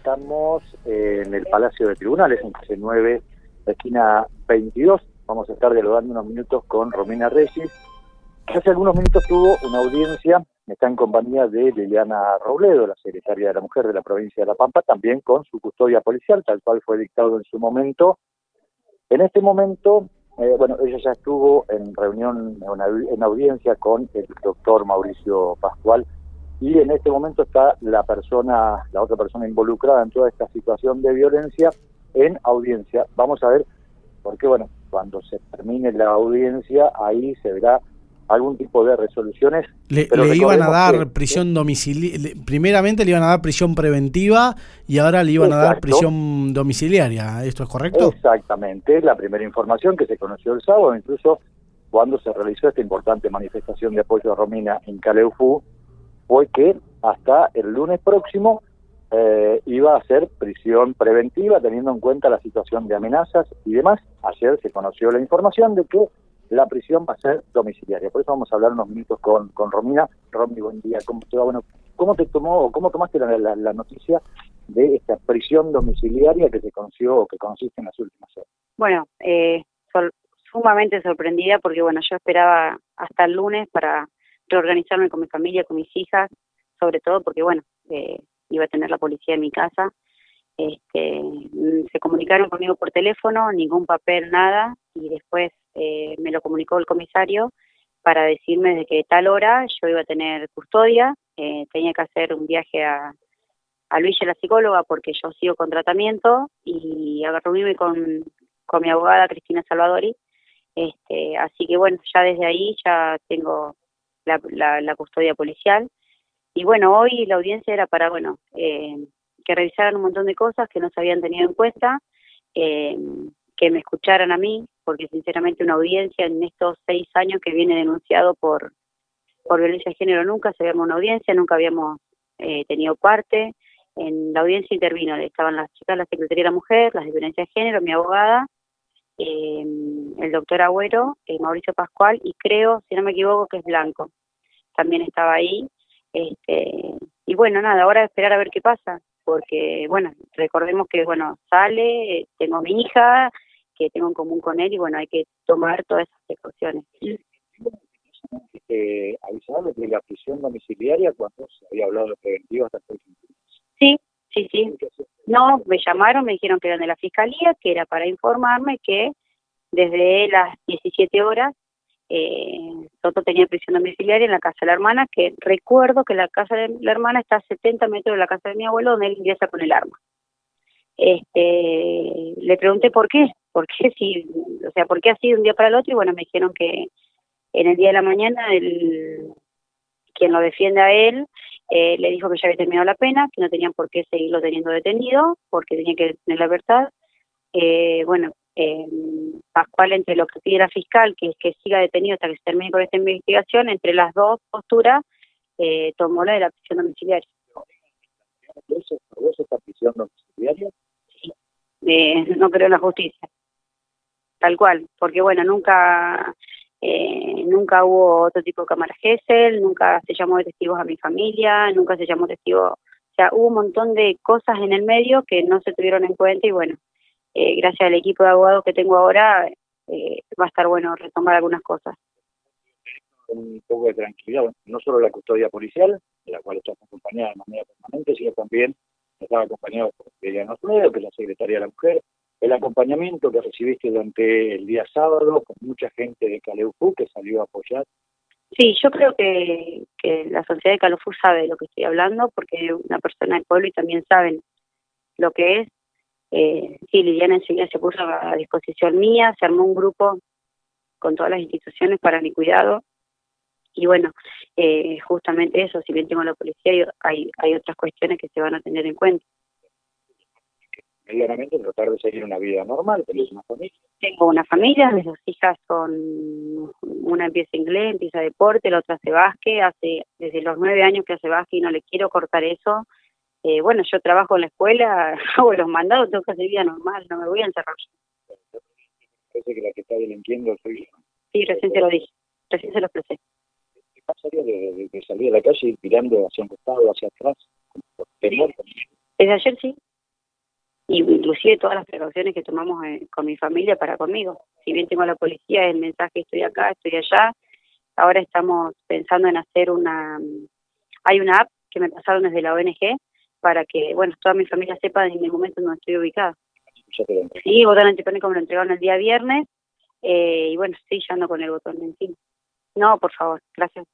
Estamos en el Palacio de Tribunales, en calle 9, esquina 22. Vamos a estar dialogando unos minutos con Romina Reyes, que hace algunos minutos tuvo una audiencia, está en compañía de Liliana Robledo, la secretaria de la Mujer de la provincia de La Pampa, también con su custodia policial, tal cual fue dictado en su momento. En este momento, eh, bueno, ella ya estuvo en reunión, en audiencia con el doctor Mauricio Pascual, y en este momento está la persona, la otra persona involucrada en toda esta situación de violencia en audiencia. Vamos a ver, porque bueno, cuando se termine la audiencia, ahí se verá algún tipo de resoluciones. Le, iban a dar prisión domiciliaria, primeramente le iban a dar prisión preventiva y ahora le iban a dar prisión domiciliaria, ¿esto es correcto? Exactamente, la primera información que se conoció el sábado, incluso cuando se realizó esta importante manifestación de apoyo a Romina en Caleufú, fue que hasta el lunes próximo eh, iba a ser prisión preventiva teniendo en cuenta la situación de amenazas y demás. Ayer se conoció la información de que la prisión va a ser domiciliaria. Por eso vamos a hablar unos minutos con, con Romina. Romy, buen día. ¿Cómo te Bueno, ¿cómo te tomó o cómo tomaste la, la, noticia de esta prisión domiciliaria que se conoció o que conociste en las últimas horas? Bueno, eh, sumamente sorprendida porque bueno, yo esperaba hasta el lunes para reorganizarme con mi familia, con mis hijas, sobre todo porque, bueno, eh, iba a tener la policía en mi casa. Este, se comunicaron conmigo por teléfono, ningún papel, nada, y después eh, me lo comunicó el comisario para decirme de que tal hora yo iba a tener custodia, eh, tenía que hacer un viaje a, a Luis la psicóloga porque yo sigo con tratamiento y a reunirme con, con mi abogada Cristina Salvadori. Este, así que bueno, ya desde ahí ya tengo la, custodia policial. Y bueno, hoy la audiencia era para, bueno, eh, que revisaran un montón de cosas que no se habían tenido en cuenta, eh, que me escucharan a mí, porque sinceramente una audiencia en estos seis años que viene denunciado por, por violencia de género nunca se habíamos una audiencia, nunca habíamos eh, tenido parte. En la audiencia intervino, estaban las chicas la Secretaría de la Mujer, las de violencia de género, mi abogada, el doctor Agüero, Mauricio Pascual y creo, si no me equivoco, que es Blanco también estaba ahí. Este, y bueno, nada, ahora esperar a ver qué pasa, porque bueno, recordemos que bueno, sale, tengo mi hija, que tengo en común con él y bueno, hay que tomar todas esas precauciones. Eh, de la prisión domiciliaria cuando se había hablado de preventivo hasta el Sí, sí, sí. No, me llamaron, me dijeron que eran de la fiscalía, que era para informarme que desde las 17 horas eh, Toto tenía prisión domiciliaria en la casa de la hermana, que recuerdo que la casa de la hermana está a 70 metros de la casa de mi abuelo, donde él ingresa con el arma. Este, le pregunté por qué, por qué si, o sea, por qué así de un día para el otro, y bueno, me dijeron que en el día de la mañana el, quien lo defiende a él eh, le dijo que ya había terminado la pena, que no tenían por qué seguirlo teniendo detenido, porque tenía que tener la libertad. Eh, bueno, eh, Pascual entre lo que pide la fiscal, que es que siga detenido hasta que se termine con esta investigación, entre las dos posturas eh, tomó la de la prisión domiciliaria. esta prisión domiciliaria? Sí, eh, no creo en la justicia. Tal cual, porque bueno, nunca eh, nunca hubo otro tipo de cámara Gesell, nunca se llamó de testigos a mi familia, nunca se llamó testigo, o sea, hubo un montón de cosas en el medio que no se tuvieron en cuenta y bueno, eh, gracias al equipo de abogados que tengo ahora, eh, va a estar bueno retomar algunas cosas. Un poco de tranquilidad, no solo la custodia policial, de la cual estamos acompañada de manera permanente, sino también estaba acompañado por Liliana Osmedo, que es la secretaria de la Mujer, el acompañamiento que recibiste durante el día sábado con mucha gente de Caleufu que salió a apoyar. Sí, yo creo que, que la sociedad de Caleufu sabe de lo que estoy hablando, porque una persona del pueblo y también saben lo que es eh, sí, Liliana enseguida se puso a disposición mía, se armó un grupo con todas las instituciones para mi cuidado. Y bueno, eh, justamente eso, si bien tengo la policía, hay, hay otras cuestiones que se van a tener en cuenta. Medianamente tratar de seguir una vida normal, ¿tenés una familia? Tengo una familia, mis dos hijas son, una empieza inglés, empieza deporte, la otra hace básquet, hace desde los nueve años que hace básquet y no le quiero cortar eso eh, bueno, yo trabajo en la escuela, hago los mandados, tengo que hacer vida normal, no me voy a encerrar. Parece que la que está delinquiendo soy yo. Sí, recién se lo dije, recién se lo expresé. ¿Qué pasaría de, de, salir a la calle y tirando hacia un costado, hacia atrás? Desde ayer sí, y inclusive todas las precauciones que tomamos eh, con mi familia para conmigo. Si bien tengo a la policía, el mensaje estoy acá, estoy allá, ahora estamos pensando en hacer una, hay una app que me pasaron desde la ONG para que, bueno, toda mi familia sepa en el momento en donde estoy ubicada. Sí, botón antipánico me lo entregaron el día viernes eh, y bueno, estoy ya con el botón encima. No, por favor, gracias.